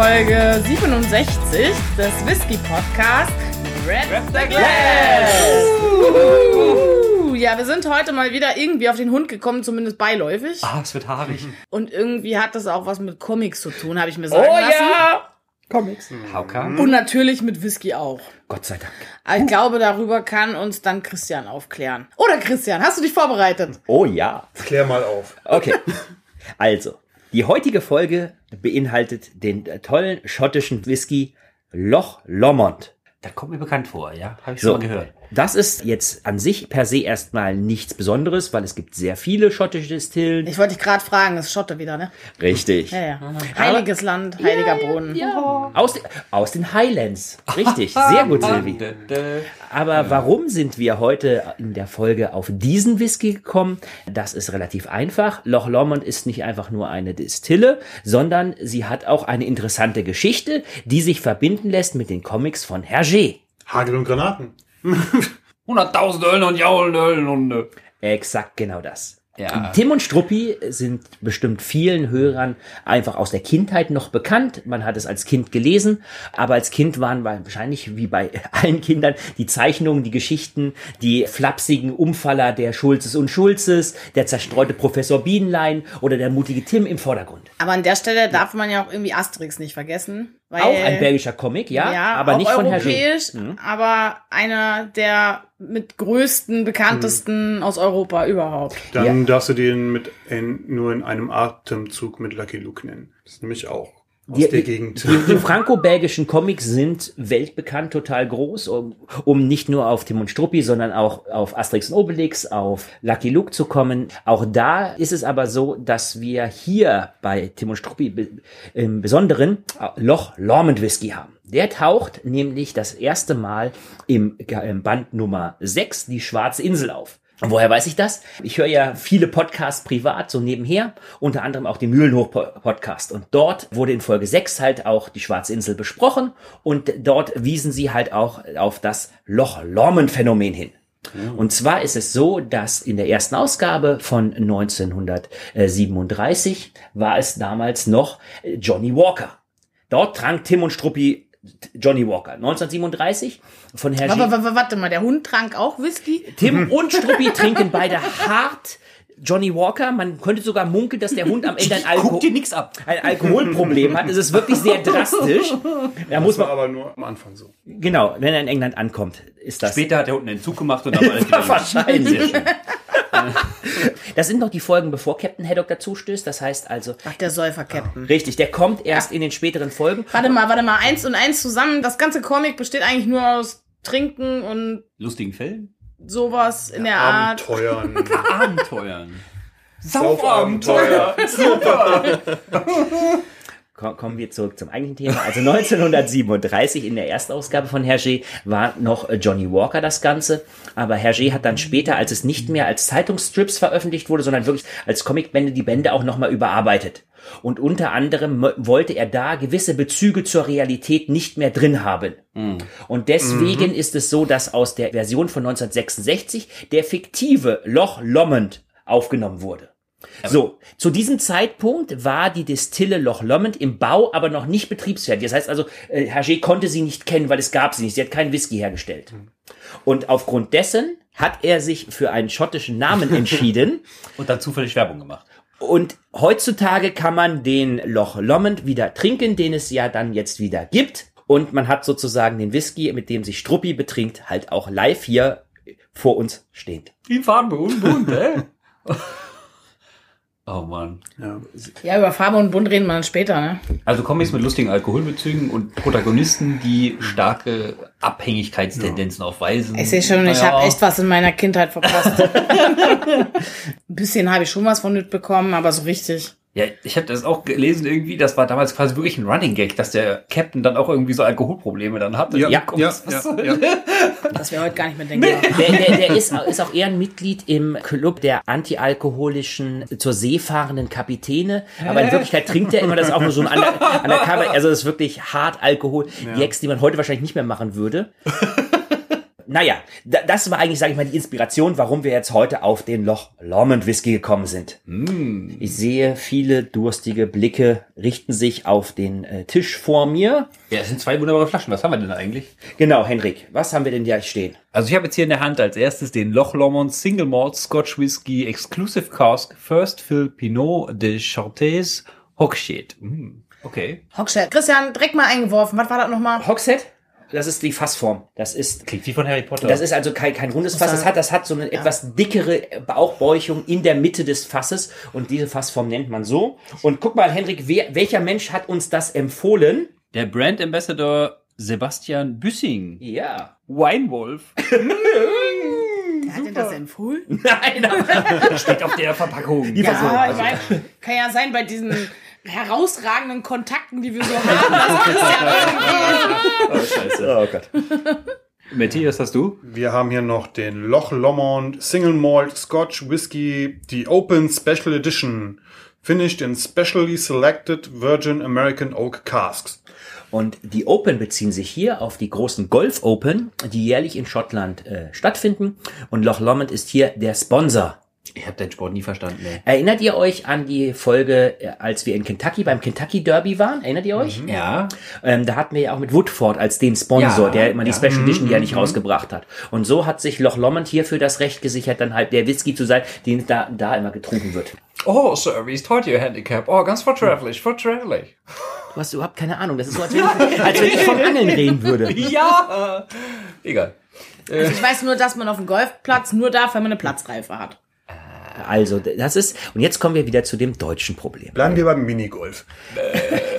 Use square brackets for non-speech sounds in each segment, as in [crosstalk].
Folge 67 des Whisky Podcasts Red the Glass. Ja, wir sind heute mal wieder irgendwie auf den Hund gekommen, zumindest beiläufig. Ah, es wird haarig. Und irgendwie hat das auch was mit Comics zu tun, habe ich mir Oh sagen lassen. Comics. Hauka. Und natürlich mit Whisky auch. Gott sei Dank. Aber ich glaube, darüber kann uns dann Christian aufklären. Oder Christian, hast du dich vorbereitet? Oh ja. Klär mal auf. Okay. [laughs] Also, die heutige Folge beinhaltet den äh, tollen schottischen Whisky Loch Lomond. Das kommt mir bekannt vor, ja? Habe ich So, schon mal gehört. Das ist jetzt an sich per se erstmal nichts Besonderes, weil es gibt sehr viele schottische Distillen. Ich wollte dich gerade fragen, das ist Schotte wieder, ne? Richtig. Ja, ja. Heiliges Land, heiliger Boden. Aus, den- aus den Highlands. Richtig. Sehr gut, Silvi. Aber warum sind wir heute in der Folge auf diesen Whisky gekommen? Das ist relativ einfach. Loch Lomond ist nicht einfach nur eine Distille, sondern sie hat auch eine interessante Geschichte, die sich verbinden lässt mit den Comics von Hergé. Hagel und Granaten. [laughs] 100.000 Ölen und Jaulen und... äh, Exakt genau das. Ja. Tim und Struppi sind bestimmt vielen Hörern einfach aus der Kindheit noch bekannt. Man hat es als Kind gelesen, aber als Kind waren wahrscheinlich wie bei [laughs] allen Kindern die Zeichnungen, die Geschichten, die flapsigen Umfaller der Schulzes und Schulzes, der zerstreute Professor Bienenlein oder der mutige Tim im Vordergrund. Aber an der Stelle darf man ja auch irgendwie Asterix nicht vergessen. Weil, Auch ein belgischer Comic, ja, ja, aber auch nicht von Hergé. europäisch, aber einer der mit größten, bekanntesten aus Europa überhaupt. Dann darfst du den mit in, nur in einem Atemzug mit Lucky Luke nennen. Das ist nämlich auch Die- der Gegend. Die, die franco-belgischen Comics sind weltbekannt, total groß, um, um nicht nur auf Tim und Struppi, sondern auch auf Asterix und Obelix, auf Lucky Luke zu kommen. Auch da ist es aber so, dass wir hier bei Tim und Struppi im Besonderen Loch Lormond Whisky haben. Der taucht nämlich das erste Mal im, im Band Nummer 6, die Schwarze Insel auf. Und woher weiß ich das? Ich höre ja viele Podcasts privat, so nebenher, unter anderem auch den Mühlenhoch-Podcast. Und dort wurde in Folge 6 halt auch die Schwarze Insel besprochen und dort wiesen sie halt auch auf das Loch-Lormond-Phänomen hin. Und zwar ist es so, dass in der ersten Ausgabe von 1937 war es damals noch Johnny Walker. Dort trank Tim und Struppi Johnny Walker. 1937 von Herr Aber, aber, warte mal, der Hund trank auch Whisky? Tim und Struppi trinken beide hart Johnny Walker. Man könnte sogar munkeln, dass der Hund am Ende ein, Alko Guck dir nix ab. ein Alkoholproblem hat. Es ist wirklich sehr drastisch. Da muss Das war man, aber nur am Anfang so. genau, wenn er in England ankommt, ist das. Später hat er unten den Zug gemacht und [laughs] dann war alles wieder. Wahrscheinlich. [laughs] Das sind noch die Folgen, bevor Captain Haddock dazustößt. Das heißt also, Ach, der Säufer-Captain. richtig, der kommt erst in den späteren Folgen. Warte mal, warte mal, eins und eins zusammen. Das ganze Comic besteht eigentlich nur aus Trinken und Lustigen Fällen? sowas in der Art. Abenteuern. [laughs] Abenteuern. Saufabenteuer. Ko- [laughs] Kommen wir zurück zum eigentlichen Thema. Also 1937 in der Erstausgabe von Hergé war noch Johnny Walker das Ganze. Aber Hergé hat dann später, als es nicht mehr als Zeitungsstrips veröffentlicht wurde, sondern wirklich als Comicbände, die Bände auch nochmal überarbeitet. Und unter anderem wollte er da gewisse Bezüge zur Realität nicht mehr drin haben. Und deswegen ist es so, dass aus der Version von 1966 der fiktive Loch Lomond aufgenommen wurde. So, zu diesem Zeitpunkt war die Distille Loch Lomond im Bau, aber noch nicht betriebsfertig. Das heißt also, äh, Hergé konnte sie nicht kennen, weil es gab sie nicht. Sie hat keinen Whisky hergestellt. Und aufgrund dessen hat er sich für einen schottischen Namen entschieden. [laughs] Und dann zufällig Werbung gemacht. Und heutzutage kann man den Loch Lomond wieder trinken, den es ja dann jetzt wieder gibt. Und man hat sozusagen den Whisky, mit dem sich Struppi betrinkt, halt auch live hier vor uns stehend. Die Farbe und bunt, ey. [laughs] Oh Mann. Ja. Ja, über Farbe und Bunt reden wir dann später, ne? Also Comics mit lustigen Alkoholbezügen und Protagonisten, die starke Abhängigkeitstendenzen aufweisen. Ich sehe schon, ich Naja, habe echt was in meiner Kindheit verpasst. [laughs] Ein bisschen habe ich schon was von mitbekommen, aber so richtig. Ja, ich habe das auch gelesen irgendwie, das war damals quasi wirklich ein Running Gag, dass der Captain dann auch irgendwie so Alkoholprobleme dann hatte. Ja, Ja, ja, ja, ja. [laughs] Das wäre heute gar nicht mehr denkbar. Der, der, der ist, ist auch Ehrenmitglied im Club der antialkoholischen, zur See fahrenden Kapitäne. Aber in Wirklichkeit trinkt er immer, das auch nur so ein Under, [laughs] Undercover. Also das ist wirklich hart Alkohol. Gags, die man heute wahrscheinlich nicht mehr machen würde. [laughs] naja, da, das war eigentlich, sage ich mal, die Inspiration, warum wir jetzt heute auf den Loch Lomond Whisky gekommen sind. Ich sehe viele durstige Blicke richten sich auf den äh, Tisch vor mir. Ja, es sind zwei wunderbare Flaschen. Was haben wir denn eigentlich? Genau, Henrik, was haben wir denn hier stehen? Also ich habe jetzt hier in der Hand als erstes den Loch Lomond Single Malt Scotch Whisky Exclusive Cask First Fill Pinot de Chartres Hogshead. Mm, okay. Hochstedt. Christian, direkt mal eingeworfen. Was war das nochmal? Hogshead? Das ist die Fassform. Das ist Klingt wie von Harry Potter. Das ist also kein, kein rundes Fass. Das hat, das hat so eine etwas dickere Bauchbäuchung in der Mitte des Fasses. Und diese Fassform nennt man so. Und guck mal, Henrik, wer, welcher Mensch hat uns das empfohlen? der Brand Ambassador Sebastian Büssing. Ja. Winewolf. [laughs] Wer hat denn das empfohlen? Nein, aber Steht auf der Verpackung. die. Ja, ich meine, kann ja sein bei diesen herausragenden Kontakten, die wir so haben, dass Christian [laughs] irgendwie Scheiße. Oh Gott. Matthias, hast du? Wir haben hier noch den Loch Lomond Single Malt Scotch Whisky, die Open Special Edition, finished in specially selected Virgin American Oak Casks. Und die Open beziehen sich hier auf die großen Golf Open, die jährlich in Schottland äh, stattfinden. Und Loch Lomond ist hier der Sponsor. Ich habe deinen Sport nie verstanden. Ey. Erinnert ihr euch an die Folge, äh, als wir in Kentucky beim Kentucky Derby waren? Erinnert ihr euch? Ja. Ähm, da hatten wir ja auch mit Woodford als den Sponsor, Ja, der immer die ja. Special Edition jährlich rausgebracht hat. Und so hat sich Loch Lomond hierfür das Recht gesichert, dann halt der Whisky zu sein, den da, da immer getrunken wird. Oh, Sir, wie ist heute Ihr Handicap? Oh, ganz vortrefflich, vortrefflich. Du hast überhaupt keine Ahnung. Das ist so, als wenn ich, als wenn ich von Angeln reden würde. [laughs] Ja. Egal. Also ich weiß nur, dass man auf dem Golfplatz nur darf, wenn man eine Platzreife hat. Also, das ist, und jetzt kommen wir wieder zu dem deutschen Problem. Bleiben wir beim Minigolf.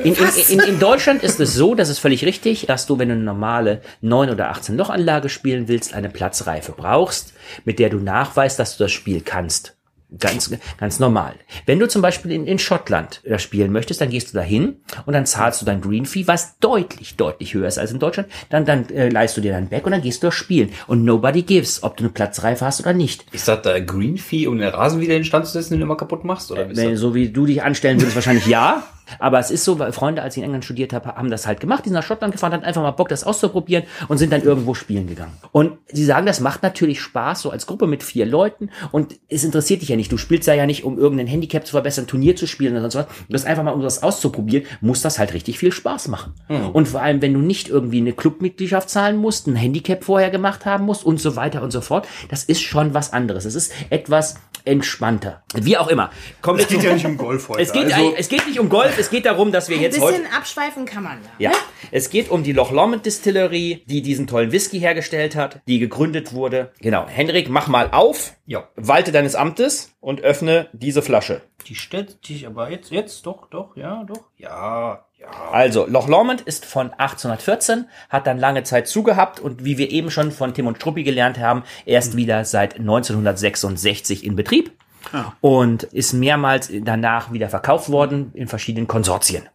In, in, in, in Deutschland ist es so, das ist völlig richtig, dass du, wenn du eine normale 9 oder 18 Loch Anlage spielen willst, eine Platzreife brauchst, mit der du nachweist, dass du das Spiel kannst. Ganz, ganz normal. Wenn du zum Beispiel in, in Schottland das spielen möchtest, dann gehst du dahin und dann zahlst du dein Green Fee, was deutlich, deutlich höher ist als in Deutschland. Dann, dann äh, leist du dir dein Back und dann gehst du das spielen. Und nobody gives, ob du eine Platzreife hast oder nicht. Ist das da Green Fee, um den Rasen wieder in den Stand zu setzen, den du immer kaputt machst? Oder ist Wenn, so wie du dich anstellen würdest, wahrscheinlich ja. [laughs] Aber es ist so, weil Freunde, als ich in England studiert habe, haben das halt gemacht. Die sind nach Schottland gefahren, hatten einfach mal Bock, das auszuprobieren und sind dann irgendwo spielen gegangen. Und sie sagen, das macht natürlich Spaß, so als Gruppe mit vier Leuten. Und es interessiert dich ja nicht. Du spielst da ja nicht, um irgendein Handicap zu verbessern, Turnier zu spielen oder sonst was. Du bist einfach mal, um das auszuprobieren, muss das halt richtig viel Spaß machen. Und vor allem, wenn du nicht irgendwie eine Clubmitgliedschaft zahlen musst, ein Handicap vorher gemacht haben musst und so weiter und so fort, das ist schon was anderes. Es ist etwas entspannter. Wie auch immer. Wir Es geht ja nicht um Golf heute. es geht, also, es geht nicht um Golf, es geht darum, dass wir Ein jetzt heute. bisschen abschweifen kann man ja. Ja, es geht um die Loch Lomond Distillery, die diesen tollen Whisky hergestellt hat, die gegründet wurde. Genau. Henrik, mach mal auf, Ja. walte deines Amtes und öffne diese Flasche. Die stellt sich aber jetzt, jetzt, doch, doch, ja, doch. Ja. Also, Loch Lomond ist von 1814, hat dann lange Zeit zugehabt und wie wir eben schon von Tim und Struppi gelernt haben, erst wieder seit 1966 in Betrieb und ist mehrmals danach wieder verkauft worden in verschiedenen Konsortien.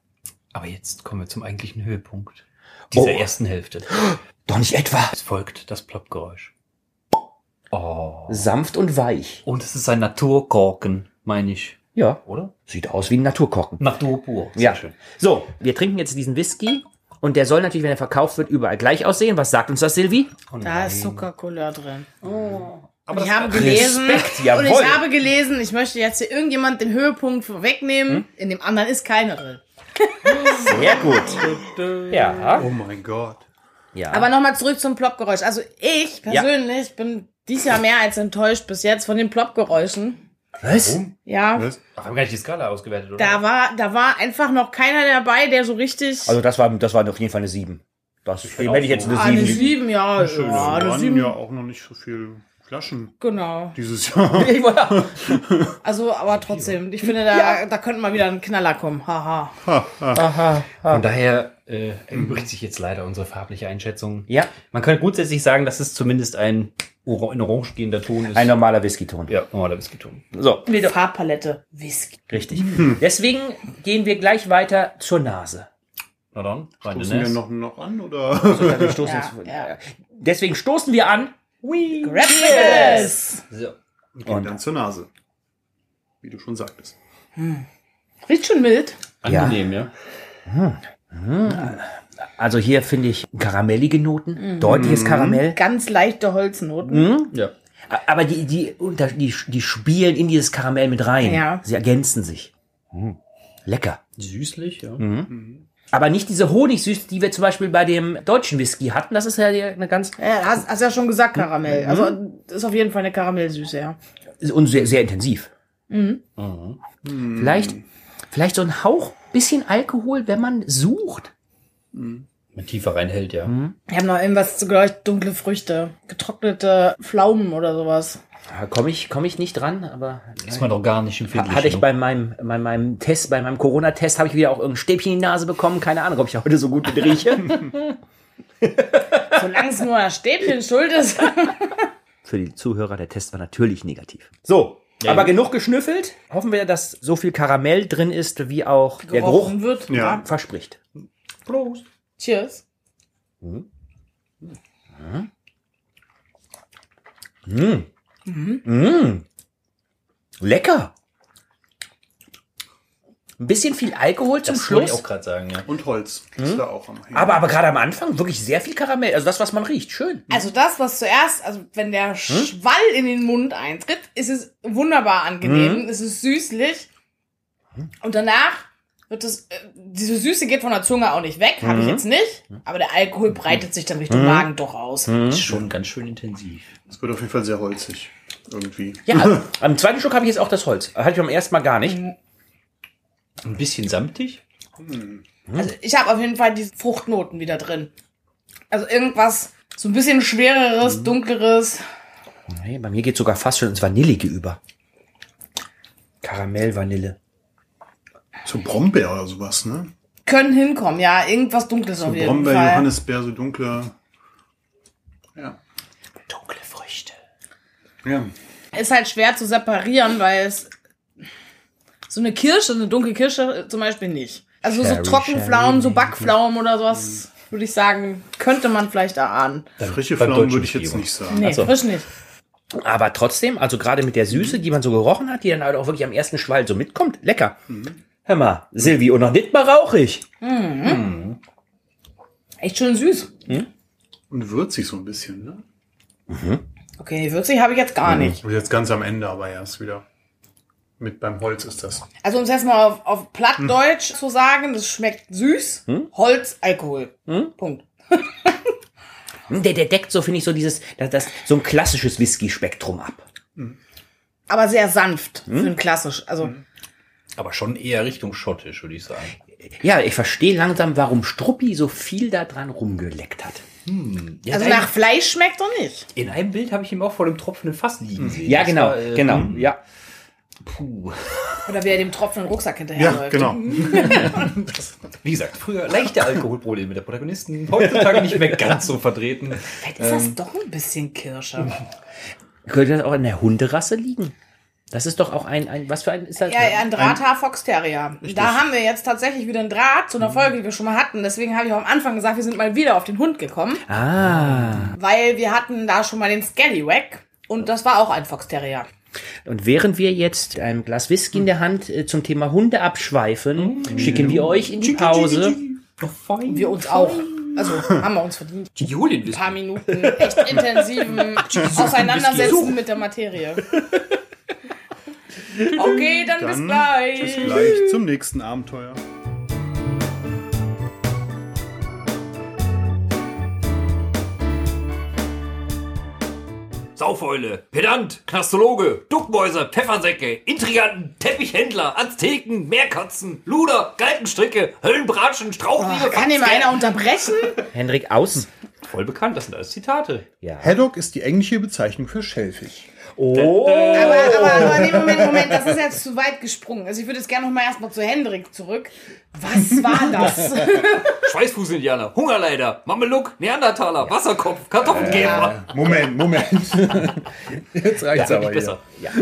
Aber jetzt kommen wir zum eigentlichen Höhepunkt dieser Oh. ersten Hälfte. [gasps] Doch nicht etwa. Es folgt das Ploppgeräusch. Sanft und weich. Und es ist ein Naturkorken, meine ich. Ja, Oder? sieht aus wie ein Naturkorken. Natur pur. Sehr Ja. schön. So, wir trinken jetzt diesen Whisky und der soll natürlich, wenn er verkauft wird, überall gleich aussehen. Was sagt uns das, Silvi? Da ist Zuckercouleur drin. Aber Und ich habe gelesen, Respekt, und jawohl. ich habe gelesen, ich möchte jetzt hier irgendjemand den Höhepunkt vorwegnehmen. In dem anderen ist keiner drin. Sehr gut. Ja. oh mein Gott. ja. Aber nochmal zurück zum Ploppgeräusch. Also ich persönlich bin dies Jahr mehr als enttäuscht bis jetzt von den Ploppgeräuschen. Was? Ja, Was? Ach, wir haben gar nicht die Skala ausgewertet, oder? da war, da war einfach noch keiner dabei, der so richtig. Also das war, das war auf jeden Fall eine 7. Das auch hätte ich jetzt eine ah, eine 7. sieben, ja, Schön, ja, es eine waren sieben, ja auch noch nicht so viele Flaschen genau. dieses Jahr. [laughs] [laughs] Also, aber trotzdem, ich finde, da, da könnte mal wieder ein Knaller kommen. Haha. Von daher äh, erübrigt sich jetzt leider unsere farbliche Einschätzung. Ja, Man könnte grundsätzlich sagen, dass es zumindest ein in Orange gehender Ton ist. ein normaler Whisky-Ton. ja, normaler Whisky-Ton. So, Farbpalette, Whisky. richtig. Deswegen gehen wir gleich weiter zur Nase. Na dann, rein Stoßen wir noch, noch an oder? Wir stoßen Ja, ja. Deswegen stoßen wir an. Grab yes. So. Und dann zur Nase. Wie du schon sagtest. Riecht schon mild. Angenehm, ja. Also hier finde ich karamellige Noten, deutliches Karamell. Ganz leichte Holznoten. Ja. Aber die, die, unter, die, die spielen in dieses Karamell mit rein. Ja. Sie ergänzen sich. Hm. Lecker. Süßlich, ja. Aber nicht diese Honigsüße, die wir zum Beispiel bei dem deutschen Whisky hatten. Das ist ja eine ganz Ja, hast, hast ja schon gesagt Karamell. Also ist auf jeden Fall eine Karamellsüße, ja. und sehr, sehr intensiv. Vielleicht, vielleicht so ein Hauch bisschen Alkohol, wenn man sucht. Wenn tiefer reinhält, ja. Ich habe noch irgendwas zu gleich dunkle Früchte, getrocknete Pflaumen oder sowas. Da komme ich, komm ich nicht dran, aber Ist man doch gar nicht empfindlich. hatte ich ne? bei meinem, bei meinem Test, bei meinem Corona-Test, habe ich wieder auch irgendein Stäbchen in die Nase bekommen. Keine Ahnung, ob ich heute so gut mit rieche. [laughs] Solange es nur ein Stäbchen schuld ist. [laughs] Für die Zuhörer, der Test war natürlich negativ. So, aber genug geschnüffelt. Hoffen wir, dass so viel Karamell drin ist, wie auch der Geruch Gerochen wird. Ja. verspricht. Prost. Cheers. Lecker. Ein bisschen viel Alkohol zum Das wollte ich Schluss. auch gerade sagen, ja. Und Holz. Ist da auch am Hängen. Aber, aber gerade am Anfang wirklich sehr viel Karamell. Also das, was man riecht. Schön. Also das, was zuerst, also wenn der Schwall in den Mund eintritt, ist es wunderbar angenehm, es ist süßlich und danach wird es, äh, diese Süße geht von der Zunge auch nicht weg, habe ich jetzt nicht, aber der Alkohol breitet sich dann Richtung Magen doch aus. Ist schon ganz schön intensiv. Es wird auf jeden Fall sehr holzig. Irgendwie. Ja, [laughs] am zweiten Schluck habe ich jetzt auch das Holz. Hatte ich beim ersten Mal gar nicht. Ein bisschen samtig. Also ich habe auf jeden Fall die Fruchtnoten wieder drin. Also irgendwas so ein bisschen schwereres, dunkleres. Nee, bei mir geht sogar fast schon ins Vanillige über. Karamell, Vanille. So Brombeer oder sowas, ne? Können hinkommen, ja, irgendwas Dunkles auf jeden Brombeer, Fall. Johannisbeer, so dunkle. Ja. Dunkle Früchte. Ja. ist halt schwer zu separieren, weil es so eine Kirsche, eine dunkle Kirsche zum Beispiel nicht. Also so Sherry, Trockenpflaumen, so Sherry. Backpflaumen oder sowas, würde ich sagen, könnte man vielleicht erahnen. Frische beim Pflaumen würde ich jetzt nicht sagen. Nee, so. frisch nicht. Aber trotzdem, also gerade mit der Süße, die man so gerochen hat, die dann halt auch wirklich am ersten Schwall so mitkommt, lecker. Hör mal, Silvi, und noch nicht mal rauchig. Echt schön süß. Und würzig so ein bisschen, ne? Okay, würzig habe ich jetzt gar nicht. Und jetzt ganz am Ende aber erst wieder. Mit beim Holz ist das. Also um es jetzt mal auf, auf Plattdeutsch zu sagen, das schmeckt süß, Holz, Alkohol. Punkt. [laughs] Hm, Der, der deckt so, finde ich, so dieses, das, das, so ein klassisches Whisky-Spektrum ab. Aber sehr sanft für ein klassisch. Also Aber schon eher Richtung schottisch, würde ich sagen. Ja, ich verstehe langsam, warum Struppi so viel da dran rumgeleckt hat. Ja, also nach Fleisch schmeckt er nicht. in einem Bild habe ich ihn auch vor dem tropfenden Fass liegen sehen. Ja, Das genau, war, äh, genau, hm, ja. Puh. Oder wie er dem tropfenden Rucksack Ja, hinterherläuft. genau. [laughs] Wie gesagt, früher leichte Alkoholprobleme der Protagonisten, heutzutage nicht mehr ganz so vertreten. Vielleicht ist das doch ein bisschen Kirsche. Könnte das auch in der Hunderasse liegen? Das ist doch auch ein, ein was für ein, ist das? Ja, ein Drahthaar Fox Terrier. Da haben wir jetzt tatsächlich wieder einen Draht zu einer Folge, die wir schon mal hatten. Deswegen habe ich auch am Anfang gesagt, wir sind mal wieder auf den Hund gekommen, Ah. weil wir hatten da schon mal den Scallywag und das war auch ein Fox Terrier. Und während wir jetzt ein Glas Whisky in der Hand äh, zum Thema Hunde abschweifen, schicken wir euch in die Pause. Oh, fein. Wir uns auch. Also haben wir uns verdient. Ein paar Minuten echt intensiven [laughs] Auseinandersetzen mit der Materie. [laughs] [laughs] Okay, dann, bis Dann gleich. bis gleich zum nächsten Abenteuer. Saufeule, Pedant, Knastologe, Duckmäuser, Pfeffersäcke, Intriganten, Teppichhändler, Azteken, Meerkatzen, Luder, Galgenstricke, Höllenbratschen, Strauchliebe, Oh, kann hier mal einer unterbrechen? [laughs] Hendrik, aus. Voll bekannt, das sind alles Zitate. Ja. Haddock ist die englische Bezeichnung für Schellfisch. Oh. Aber, aber, aber nee, Moment, Moment, das ist jetzt zu weit gesprungen. Also ich würde jetzt gerne noch mal erstmal zu Hendrik zurück. Was war das? [laughs] Schweißfuß-Indianer, Hungerleider, Mameluck, Neandertaler, Wasserkopf, Kartoffelgeber. Moment, Moment. [laughs] Jetzt reicht's Ja, aber besser.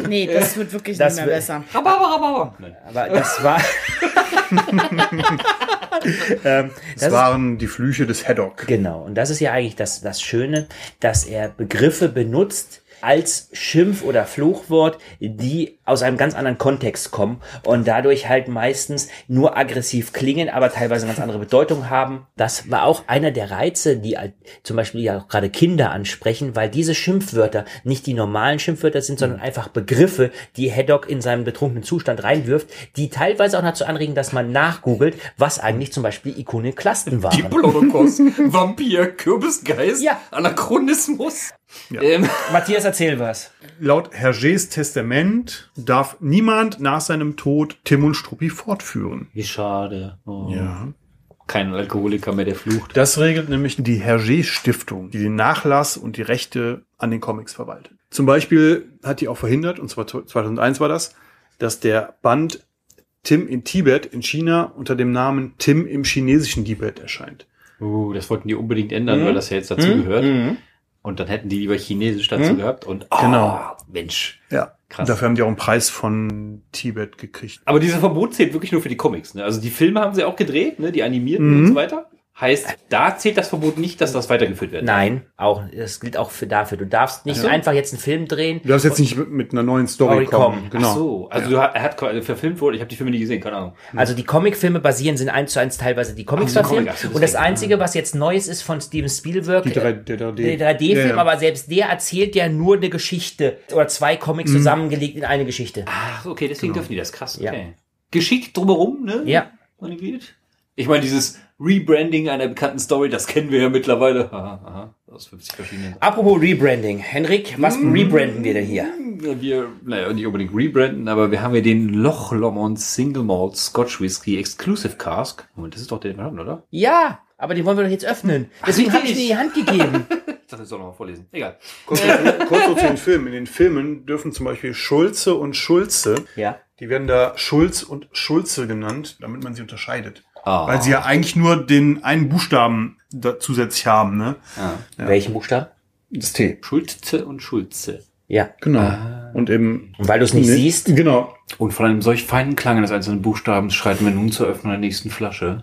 Nee, das wird wirklich Das nicht mehr besser. Rhabarber, Rhabarber. Nein. Aber das war. [laughs] ähm, Das das ist, waren die Flüche des Haddock. genau. Und das ist ja eigentlich das, das Schöne, dass er Begriffe benutzt, als Schimpf- oder Fluchwort, die aus einem ganz anderen Kontext kommen und dadurch halt meistens nur aggressiv klingen, aber teilweise eine ganz andere Bedeutung haben. Das war auch einer der Reize, die zum Beispiel ja auch gerade Kinder ansprechen, weil diese Schimpfwörter nicht die normalen Schimpfwörter sind, sondern einfach Begriffe, die Haddock in seinem betrunkenen Zustand reinwirft, die teilweise auch dazu anregen, dass man nachgoogelt, was eigentlich zum Beispiel Ikonoklasten waren. Diplodocus, Vampir, Kürbisgeist, Ja. Anachronismus. Ähm, [laughs] Matthias, erzähl was. Laut Hergés Testament darf niemand nach seinem Tod Tim und Struppi fortführen. wie schade. Oh. Ja. Kein Alkoholiker mehr, der flucht. Das regelt nämlich die Hergé-Stiftung, die den Nachlass und die Rechte an den Comics verwaltet. Zum Beispiel hat die auch verhindert, und zwar 2001 war das, dass der Band Tim in Tibet in China unter dem Namen Tim im chinesischen Tibet erscheint. Uh, das wollten die unbedingt ändern, weil das ja jetzt dazu gehört. Und dann hätten die lieber Chinesisch dazu gehabt. Und oh, Genau. Mensch. Ja. Krass. Dafür haben die auch einen Preis von Tibet gekriegt. Aber dieser Verbot zählt wirklich nur für die Comics. Ne? Also die Filme haben sie auch gedreht, ne? die animierten Mhm. und so weiter. Heißt, da zählt das Verbot nicht, dass das weitergeführt wird. Nein, auch, das gilt auch für dafür. Du darfst nicht so. einfach jetzt einen Film drehen. Du darfst jetzt nicht mit, mit einer neuen Story Story kommen. kommen. Genau. Ach so, also du, er hat also verfilmt wurde, ich habe die Filme nie gesehen, keine Ahnung. Also die Comicfilme basieren sind eins zu eins teilweise die Comics Ach, die verfilmt. Comic, Und das. Einzige, was jetzt Neues ist von Steven Spielberg, Die drei- äh, der 3D. der 3D-Film, Ja, ja. aber selbst der erzählt ja nur eine Geschichte oder zwei Comics Mhm. zusammengelegt in eine Geschichte. Ach, okay, deswegen dürfen die das. Krass, Ja. okay. Geschickt drumherum, ne? Ja. Ich meine, dieses Rebranding einer bekannten Story, das kennen wir ja mittlerweile. [laughs] Aha, aha, aus 50 verschiedenen. Apropos Rebranding. Henrik, was Mhm. rebranden wir denn hier? Wir, naja, nicht unbedingt rebranden, aber wir haben ja den Loch Lomond Single Malt Scotch Whisky Exclusive Cask. Moment, das ist doch der, den wir haben, oder? Ja, aber den wollen wir doch jetzt öffnen. Deswegen habe ich dir die Hand gegeben. [laughs] Ich dachte, ich soll noch mal vorlesen. Egal. Kurz, kurz zu den Filmen. In den Filmen dürfen zum Beispiel Schulze und Schulze, Ja. die werden da Schulz und Schulze genannt, damit man sie unterscheidet. Ah. Weil sie ja eigentlich nur den einen Buchstaben da zusätzlich haben, ne? Welchen Buchstaben? Das T. Schulze und Schulze. Ja. Genau. Und eben. Und weil du es nicht ne- siehst, Genau. Und von einem solch feinen Klang eines einzelnen Buchstabens schreiten wir nun zur Öffnung der nächsten Flasche.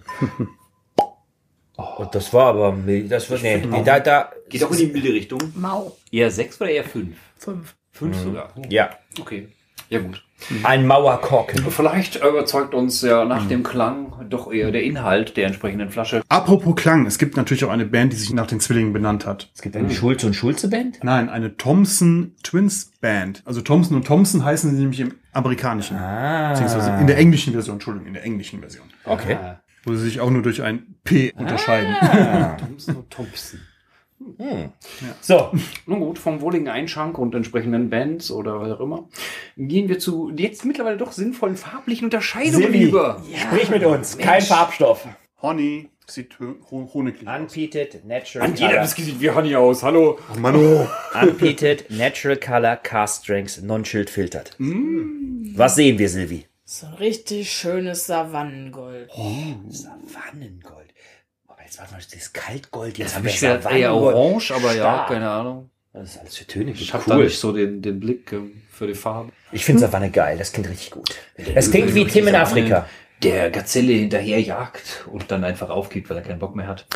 Oh, das war aber mild. Das war, nee, nee, da, da, Geht auch in die milde Richtung. Mau. Eher sechs oder eher fünf? Fünf. Fünf sogar. ja, Okay. Ja gut. Ein Mauerkorken. Vielleicht überzeugt uns ja nach dem Klang doch eher der Inhalt der entsprechenden Flasche. Apropos Klang, es gibt natürlich auch eine Band, die sich nach den Zwillingen benannt hat. Es gibt eine Schulze und Schulze Band? Nein, eine Thompson Twins Band. Also Thompson und Thompson heißen sie nämlich im amerikanischen. Ah. Beziehungsweise in der englischen Version, Entschuldigung, in der englischen Version. Okay. Wo sie sich auch nur durch ein P unterscheiden. [laughs] Thompson und Thompson. So, Nun gut, vom wohligen Einschank und entsprechenden Bands oder was auch immer, gehen wir zu jetzt mittlerweile doch sinnvollen farblichen Unterscheidungen Silvi, über. sprich mit uns. Kein Farbstoff. Honey sieht honiglich aus. Unpeated Natural An jeder Color. Whisky sieht wie Honey aus. Hallo. Ach, Mano. Unpeated Natural Color Cast Strengths Non-Child filtert. Was sehen wir, Silvi? So ein richtig schönes Savannengold. Savannengold. Jetzt warte mal, das ist Kaltgold. Jetzt haben Hab wir ich eher Savannengold. orange, aber ja, Stark. keine Ahnung. Das ist alles für Töne. Ich habe da nicht so den, den Blick ähm, für die Farbe. Ich finde Savanne geil. Das klingt richtig gut. Das klingt wie Tim in Afrika. Der Gazelle hinterherjagt und dann einfach aufgibt, weil er keinen Bock mehr hat.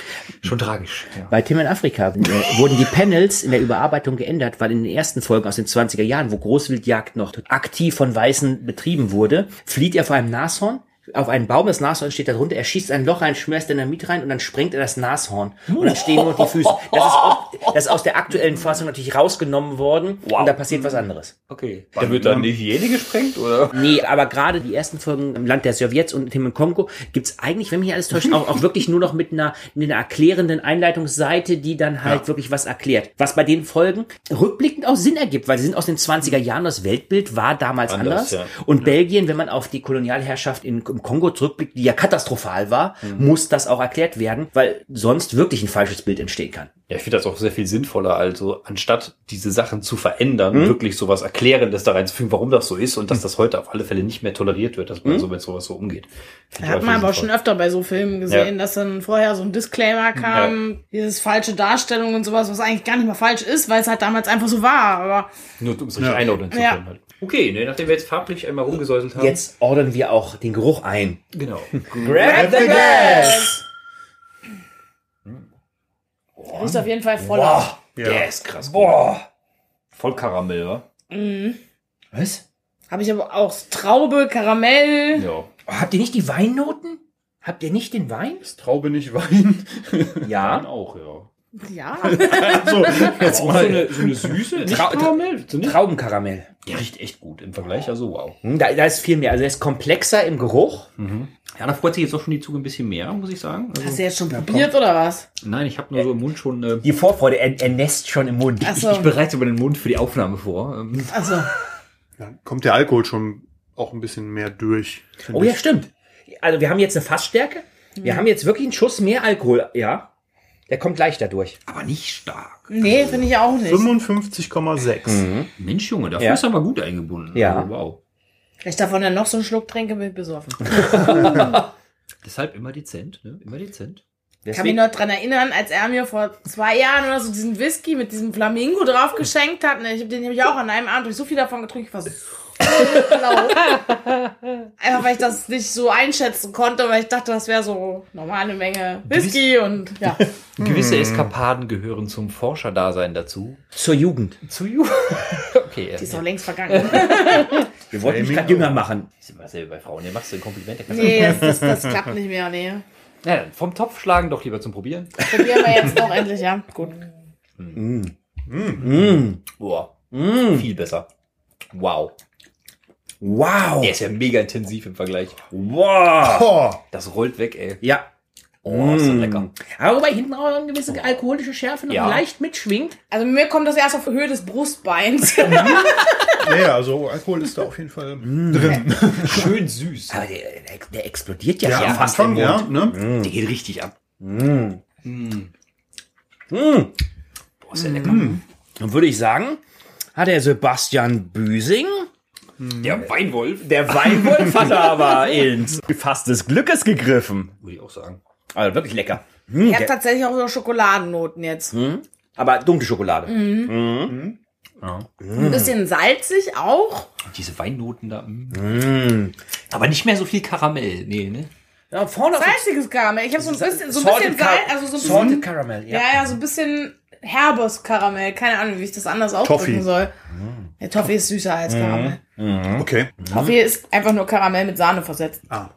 Schon tragisch. Ja. Bei Tim in Afrika äh, wurden die Panels in der Überarbeitung geändert, weil in den ersten Folgen aus den 20er Jahren, wo Großwildjagd noch aktiv von Weißen betrieben wurde, flieht er vor einem Nashorn auf einen Baum, das Nashorn steht da drunter, er schießt ein Loch rein, schmeißt Dynamit rein und dann sprengt er das Nashorn. Und dann stehen nur noch die Füße. Das ist, auch, das ist aus der aktuellen Fassung natürlich rausgenommen worden und da passiert was anderes. Okay. Da wird dann die Hyäne gesprengt, oder? Nee, aber gerade die ersten Folgen im Land der Sowjets und im Kongo gibt's eigentlich, wenn mich alles täuscht, auch, auch wirklich nur noch mit einer, mit einer erklärenden Einleitungsseite, die dann halt wirklich was erklärt. Was bei den Folgen rückblickend auch Sinn ergibt, weil sie sind aus den 20er Jahren, das Weltbild war damals Anders, anders. ja. Und Belgien, wenn man auf die Kolonialherrschaft in, im Kongo zurückblickt, die ja katastrophal war, muss das auch erklärt werden, weil sonst wirklich ein falsches Bild entstehen kann. Ja, ich finde das auch sehr viel sinnvoller, also anstatt diese Sachen zu verändern, wirklich sowas Erklärendes da reinzufügen, warum das so ist und dass das heute auf alle Fälle nicht mehr toleriert wird, dass man so mit sowas so umgeht. Find ich Hat man aber sinnvoll. schon öfter bei so Filmen gesehen, Ja. dass dann vorher so ein Disclaimer kam, dieses falsche Darstellung und sowas, was eigentlich gar nicht mehr falsch ist, weil es halt damals einfach so war. Aber Nur um es richtig einordnen zu Ja. können. Halt. Okay, ne, nachdem wir jetzt farblich einmal rumgesäuselt haben. Jetzt ordnen wir auch den Geruch ein. Genau. Grab the glass! riecht auf jeden Fall voller. Der ist krass. Boah! Voll Karamell, wa? Was? Habe ich aber auch Traube, Karamell. Ja. Oh, habt ihr nicht die Weinnoten? Habt ihr nicht den Wein? Traube nicht Wein. Ja. [laughs] auch, ja. Ja. [laughs] so, jetzt Auch so eine, so eine Süße, nicht Trau- Karamell? So nicht? Traubenkaramell. Ja, riecht echt gut im Vergleich, also wow. Hm, Da, da ist viel mehr. Also er ist komplexer im Geruch. Ja, da freut sich jetzt auch schon die Zunge ein bisschen mehr, muss ich sagen. Also, Hast du jetzt schon probiert oder was? nein, ich habe nur so im Mund schon... Äh, Die Vorfreude, er, er nässt schon im Mund. Ach ich, so. ich bereite aber den Mund für die Aufnahme vor. Also, Ja, kommt der Alkohol schon auch ein bisschen mehr durch. Oh ja, ich. stimmt. Also wir haben jetzt eine Fassstärke. Wir haben jetzt wirklich einen Schuss mehr Alkohol. Ja. Der kommt leichter durch. aber nicht stark. nee, finde ich auch nicht. 55,6. Mensch, Junge, dafür Ja. ist er aber gut eingebunden. Ja. Also, wow. Wenn ich davon dann noch so einen Schluck trinke, bin ich besoffen. [laughs] [laughs] Deshalb immer dezent, ne? Immer dezent. Ich kann mich noch dran erinnern, als er mir vor zwei Jahren oder so diesen Whisky mit diesem Flamingo drauf geschenkt hat. Ne, ich hab, den habe ich auch an einem Abend durch so viel davon getrunken. Ich war so blau. Einfach weil ich das nicht so einschätzen konnte, weil ich dachte, das wäre so normale Menge Whisky und ja. Gewisse Eskapaden gehören zum Forscherdasein dazu. Zur Jugend. Zu Ju. [laughs] okay, ja. Die ist auch längst vergangen. [laughs] Wir wollten mich Flaming gerade jünger machen. Ist immer dasselbe bei Frauen. Der machst du ein Kompliment. Der Nee, das, das, das klappt nicht mehr, nee. Ja, vom Topf schlagen doch lieber zum Probieren. Probieren wir jetzt doch endlich, ja. Gut. Boah. Viel besser. Wow. Wow. Der ist ja mega intensiv im Vergleich. Wow. Oh, Das rollt weg, ey. Ja. Oh, ist das lecker. Aber wobei hinten auch eine gewisse alkoholische Schärfe noch Ja. leicht mitschwingt. Also mir kommt das erst auf Höhe des Brustbeins. [laughs] ja, also Alkohol ist da auf jeden Fall drin. [laughs] Schön süß. Aber der, der, explodiert ja, Ja, schon fast Anfang, im ja. Mund. Ne? Der geht richtig ab. Mm. Boah, ist ja lecker. Dann würde ich sagen, hat der Sebastian Büsing, Der Weinwolf. der Weinwolf, hat er [laughs] aber ins Fass des Glückes gegriffen. Würde ich auch sagen. Also wirklich lecker. Ich habe tatsächlich auch so Schokoladennoten jetzt. Aber dunkle Schokolade. Ja. Ein bisschen salzig auch. Und diese Weinnoten da. mm. Aber nicht mehr so viel Karamell. Nee, ne? Ja, vorne Salziges Karamell. Ich habe so ein bisschen, so ein Salted bisschen Salz, also so ein Salted bisschen, Caramel, ja, ja. ja, so ein bisschen herbes Karamell. Keine Ahnung, wie ich das anders ausdrücken soll. Ja, Toffee ist süßer als Karamell. Okay. Toffee ist einfach nur Karamell mit Sahne versetzt. Ah.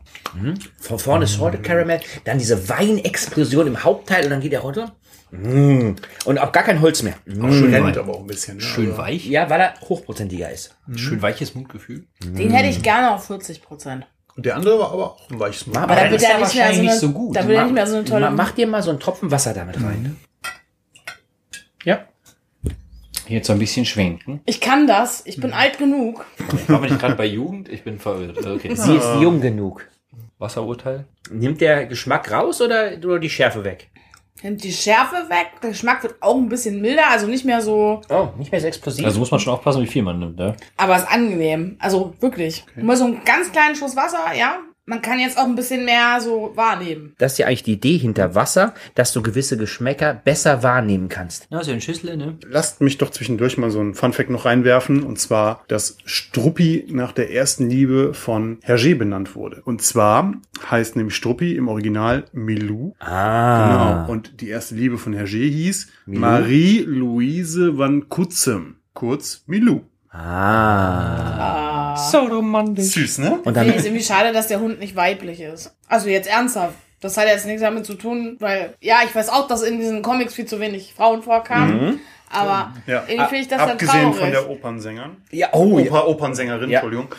Von vorne Salted Caramel, dann diese Weinexplosion im Hauptteil und dann geht er runter. Mm. Und auch gar kein Holz mehr. Auch schön weit aber auch ein bisschen. Ne? Schön Also, weich. Ja, weil er hochprozentiger ist. Schön weiches Mundgefühl. Den hätte ich gerne auf 40 Prozent. Und der andere war aber auch ein weiches Mund. Aber Aber da wird ist ja er nicht mehr so eine, nicht so gut. da wird ja nicht mehr so eine tolle. Ma- Mach dir mal so einen Tropfen Wasser damit rein. Ja. Jetzt so ein bisschen schwenken. Ich kann das. Ich bin alt genug. War wir nicht gerade bei Jugend? Ich bin verwirrt. Okay. Sie ist jung genug. Wasserurteil? Nimmt der Geschmack raus oder, oder die Schärfe weg? Nimmt die Schärfe weg. Der Geschmack wird auch ein bisschen milder. Also nicht mehr so, Oh, nicht mehr so explosiv. Also muss man schon aufpassen, wie viel man nimmt, ne? aber ist angenehm. Also wirklich. Nur so einen ganz kleinen Schuss Wasser, ja. Man kann jetzt auch ein bisschen mehr so wahrnehmen. das ist ja eigentlich die Idee hinter Wasser, dass du gewisse Geschmäcker besser wahrnehmen kannst. Ja, ist ja ein Schüssel, ne? Lasst mich doch zwischendurch mal so ein Funfact noch reinwerfen. Und zwar, dass Struppi nach der ersten Liebe von Hergé benannt wurde. Und zwar heißt nämlich Struppi im Original Milou. Ah. Genau. Und die erste Liebe von Hergé hieß Marie-Louise van Kutzem. Kurz Milou. Ah. So romantisch. Süß, ne? Und Nee, dann, ist irgendwie schade, dass der Hund nicht weiblich ist. Also jetzt ernsthaft. Das hat jetzt nichts damit zu tun, weil, ja, ich weiß auch, dass in diesen Comics viel zu wenig Frauen vorkamen. Aber Ja. irgendwie finde ich das dann Abgesehen traurig. von der Opernsängerin. ja, oh, ja. Oper, Opernsängerin, Ja. Entschuldigung.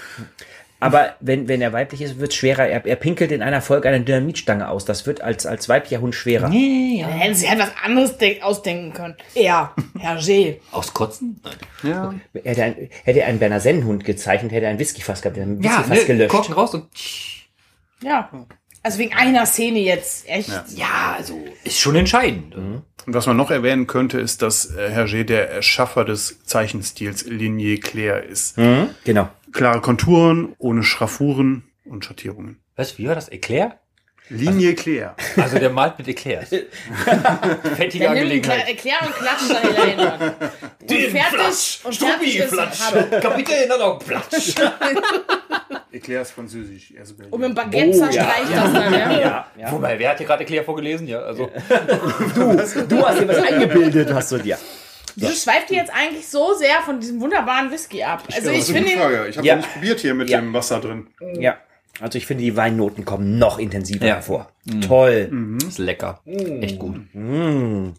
Aber wenn, wenn er weiblich ist, wird es schwerer. Er, er pinkelt in einer Folge eine Dynamitstange aus. Das wird als, als weiblicher Hund schwerer. Dann hätten sie halt was anderes denk- ausdenken können. Er, Hergé. [laughs] Aus Kotzen? Nein. Ja. Hätte er ein, hätte er einen Berner Sennenhund gezeichnet, hätte er ein Whiskyfass gehabt, hätte ein Ja, Whiskyfass ne, gelöscht. Korken raus und... Ja. Also wegen einer Szene jetzt. Echt. Ja, also ist schon entscheidend. Und was man noch erwähnen könnte, ist, dass äh, Hergé der Erschaffer des Zeichenstils Linie Claire ist. Mhm, genau. Klare Konturen, ohne Schraffuren und Schattierungen. Was, wie war das? Eclair? Linie Claire. Also der malt mit Eclairs. [laughs] Fettige Der nimmt Angelegenheit. Erklär und klatscht dann in [laughs] der Hände. Und fertig. Und fertig ist Habe. Kapitel in der Platsch. [laughs] Eclair ist französisch. Belgier. Und mit dem Baguette Oh, ja. das dann, ja. Ja, ja. Wobei, wer hat hier gerade Eclair vorgelesen? Ja, also. Du hast dir was eingebildet, hast du dir. Wieso schweift ihr jetzt eigentlich so sehr von diesem wunderbaren Whisky ab? Also ich das ist eine finde gute ihn, Frage. Ich habe Ja. ja. nicht probiert hier mit Ja. dem Wasser drin. Ja. Also ich finde, die Weinnoten kommen noch intensiver Ja. hervor. Toll. Ist lecker. Echt gut. Mm.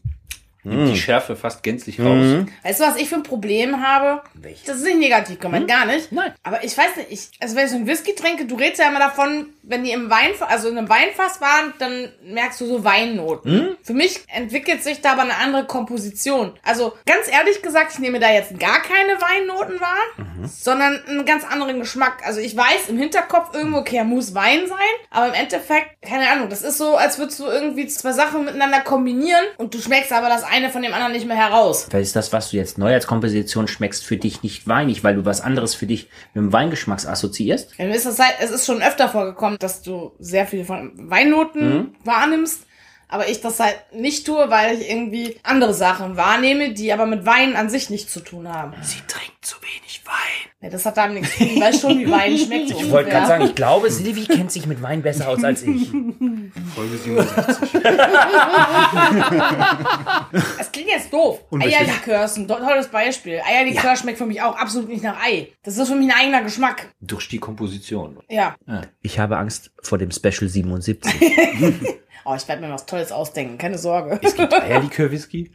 Nimmt die Schärfe fast gänzlich raus. weißt du, was ich für ein Problem habe? Welches? Das ist nicht negativ gemeint, gar nicht. Nein. Aber ich weiß nicht, ich, also wenn ich so einen Whisky trinke, du redest ja immer davon, wenn die im Wein, also in einem Weinfass waren, dann merkst du so Weinnoten. Für mich entwickelt sich da aber eine andere Komposition. Also ganz ehrlich gesagt, ich nehme da jetzt gar keine Weinnoten wahr, sondern einen ganz anderen Geschmack. Also ich weiß im Hinterkopf irgendwo, okay, er muss Wein sein, aber im Endeffekt, keine Ahnung, das ist so, als würdest du irgendwie zwei Sachen miteinander kombinieren und du schmeckst aber das eine von dem anderen nicht mehr heraus. Vielleicht ist das, was du jetzt neu als Komposition schmeckst, für dich nicht weinig, weil du was anderes für dich mit dem Weingeschmack assoziierst. Ja, mir ist das halt, es ist schon öfter vorgekommen, dass du sehr viel von Weinnoten wahrnimmst, aber ich das halt nicht tue, weil ich irgendwie andere Sachen wahrnehme, die aber mit Wein an sich nichts zu tun haben. Sie trinkt zu wenig Wein. Nee, das hat damit nichts zu tun. Ich weiß schon, wie Wein [laughs] schmeckt. So Ich wollte gerade sagen, ich glaube, Silvi kennt sich mit Wein besser aus als ich. Folge 67. Es klingt jetzt doof. Eierlikör ist ein to- tolles Beispiel. Eierlikör schmeckt für mich auch absolut nicht nach Ei. Das ist für mich ein eigener Geschmack. Durch die Komposition. Ja. Ich habe Angst vor dem Special 77. [laughs] Oh, ich werde mir was Tolles ausdenken. Keine Sorge. Es gibt Eierlikör-Whisky.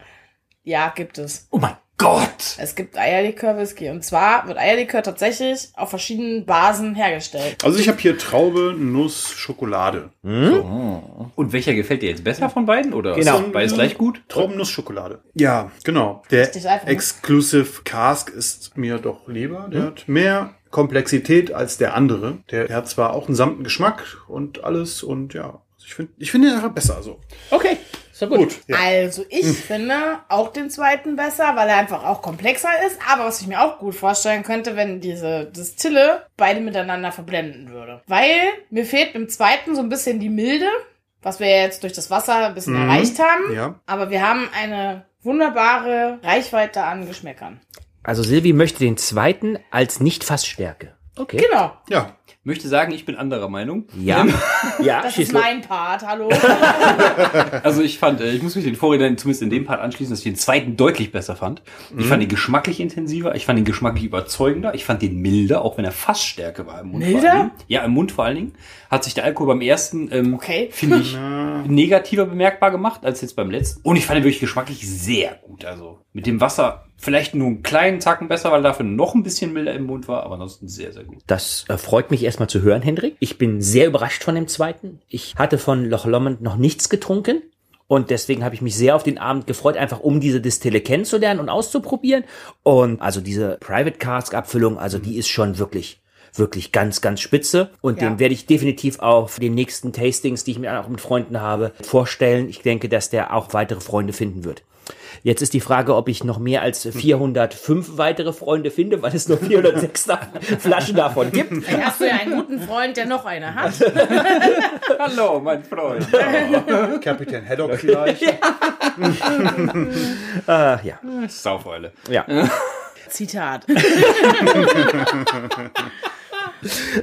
Ja, gibt es. Oh mein Gott! Es gibt Eierlikör-Whisky. Und zwar wird Eierlikör tatsächlich auf verschiedenen Basen hergestellt. Also ich habe hier Traube, Nuss, Schokolade. Und welcher gefällt dir jetzt besser von beiden? Oder Genau. ist beides gleich gut? Traubennuss, Schokolade. Ja, genau. Der Richtig einfach, ne? Exclusive Cask ist mir doch lieber. Der hat mehr Komplexität als der andere. Der, der hat zwar auch einen samten Geschmack und alles und ja, also ich finde ich finde ihn einfach besser so. Okay, ist gut. Gut. Ja. Also ich finde auch den zweiten besser, weil er einfach auch komplexer ist. Aber was ich mir auch gut vorstellen könnte, wenn diese Distille beide miteinander verblenden würde. Weil mir fehlt im zweiten so ein bisschen die Milde, was wir jetzt durch das Wasser ein bisschen erreicht haben. Ja. Aber wir haben eine wunderbare Reichweite an Geschmäckern. Also Silvi möchte den zweiten als Nicht-Fassstärke. Okay. Genau. Ja. Möchte sagen, ich bin anderer Meinung. Ja. ja, Das schieß ist mein Part, hallo. [laughs] Also ich fand, äh, ich muss mich den Vorrednern zumindest in dem Part anschließen, dass ich den zweiten deutlich besser fand. Ich fand ihn geschmacklich intensiver, ich fand ihn geschmacklich überzeugender, ich fand den milder, auch wenn er Fassstärke war im Mund. Milder? Vor allen Dingen. Ja, im Mund vor allen Dingen. Hat sich der Alkohol beim ersten, ähm, Okay. finde ich, [laughs] negativer bemerkbar gemacht als jetzt beim letzten. Und ich fand ihn wirklich geschmacklich sehr gut. Also mit dem Wasser vielleicht nur einen kleinen Tacken besser, weil dafür noch ein bisschen milder im Mund war, aber ansonsten sehr, sehr gut. Das äh, freut mich erstmal zu hören, Hendrik. Ich bin sehr überrascht von dem zweiten. Ich hatte von Loch Lomond noch nichts getrunken. Und deswegen habe ich mich sehr auf den Abend gefreut, einfach um diese Distille kennenzulernen und auszuprobieren. Und also diese Private Cask Abfüllung, also die ist schon wirklich, wirklich ganz, ganz spitze. Und Ja. den werde ich definitiv auf den nächsten Tastings, die ich mir auch mit Freunden habe, vorstellen. Ich denke, dass der auch weitere Freunde finden wird. Jetzt ist die Frage, ob ich noch mehr als 405 weitere Freunde finde, weil es nur 406 da- [laughs] Flaschen davon gibt. Dann hast du ja einen guten Freund, der noch eine hat. [laughs] Hallo, mein Freund. [laughs] Kapitän Haddock vielleicht. Ah, ja. Saufeule. ja. Zitat.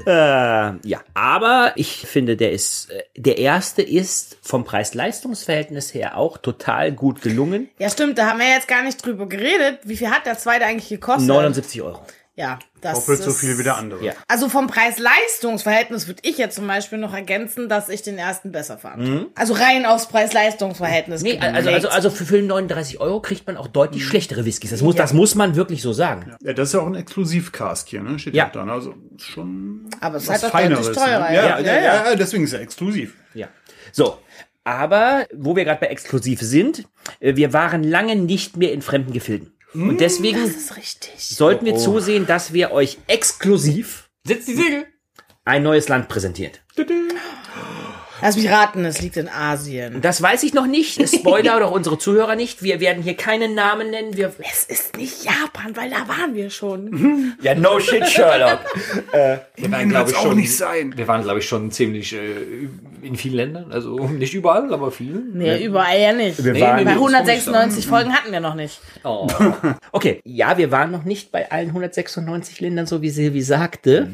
Äh, ja, aber ich finde, der ist, äh, der erste ist vom Preis-Leistungs-Verhältnis her auch total gut gelungen. Ja, stimmt, da haben wir jetzt gar nicht drüber geredet. Wie viel hat der zweite eigentlich gekostet? 79 Euro. Ja, das Doppelt ist, so viel wie der andere. Ja. Also vom Preis-Leistungs-Verhältnis würde ich jetzt zum Beispiel noch ergänzen, dass ich den ersten besser fand. Also rein aufs Preis-Leistungs-Verhältnis. Nee, also, also, also für, für 39 Euro kriegt man auch deutlich schlechtere Whiskys. Das muss, Ja. das muss man wirklich so sagen. Ja, das ist ja auch ein Exklusiv-Cask hier, ne? Steht Ja. da. ne? Also ist schon Aber es ist was halt auch deutlich Feineres. teurer, Ne? ja. Ja, ja, Ja, ja, deswegen ist er exklusiv. Ja. So. Aber, wo wir gerade bei exklusiv sind, äh, wir waren lange nicht mehr in fremden Gefilden. Und deswegen Das ist richtig. sollten wir zusehen, dass wir euch exklusiv Setz die Segel. ein neues Land präsentiert. Lass mich raten, es liegt in Asien. Das weiß ich noch nicht. Spoiler oder auch unsere Zuhörer nicht. Wir werden hier keinen Namen nennen. Wir Es ist nicht Japan, weil da waren wir schon. ja, no shit, Sherlock. [laughs] Wir waren, glaube ich, auch schon, nicht sein. Wir waren, glaube ich, schon ziemlich äh, in vielen Ländern. Also nicht überall, aber vielen. Nee, überall ja nicht. Wir Nee, waren, nee, Bei nee, das muss ich 196 Folgen hatten wir noch nicht. Oh. [laughs] okay, ja, wir waren noch nicht bei allen 196 Ländern, so wie Silvi sagte.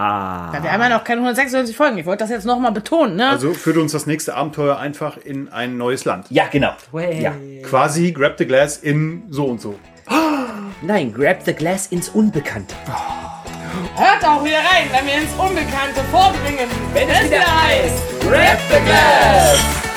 Ah. Ja, wir haben ja noch keine 196 Folgen. Ich wollte das jetzt nochmal betonen, ne? Also führt uns das nächste Abenteuer einfach in ein neues Land. Ja, genau. Ja. Quasi Grab the Glass in so und so. Nein, grab the glass ins Unbekannte. Hört auch wieder rein, wenn wir ins Unbekannte vordringen. Wenn es wieder heißt, Grab the Glass!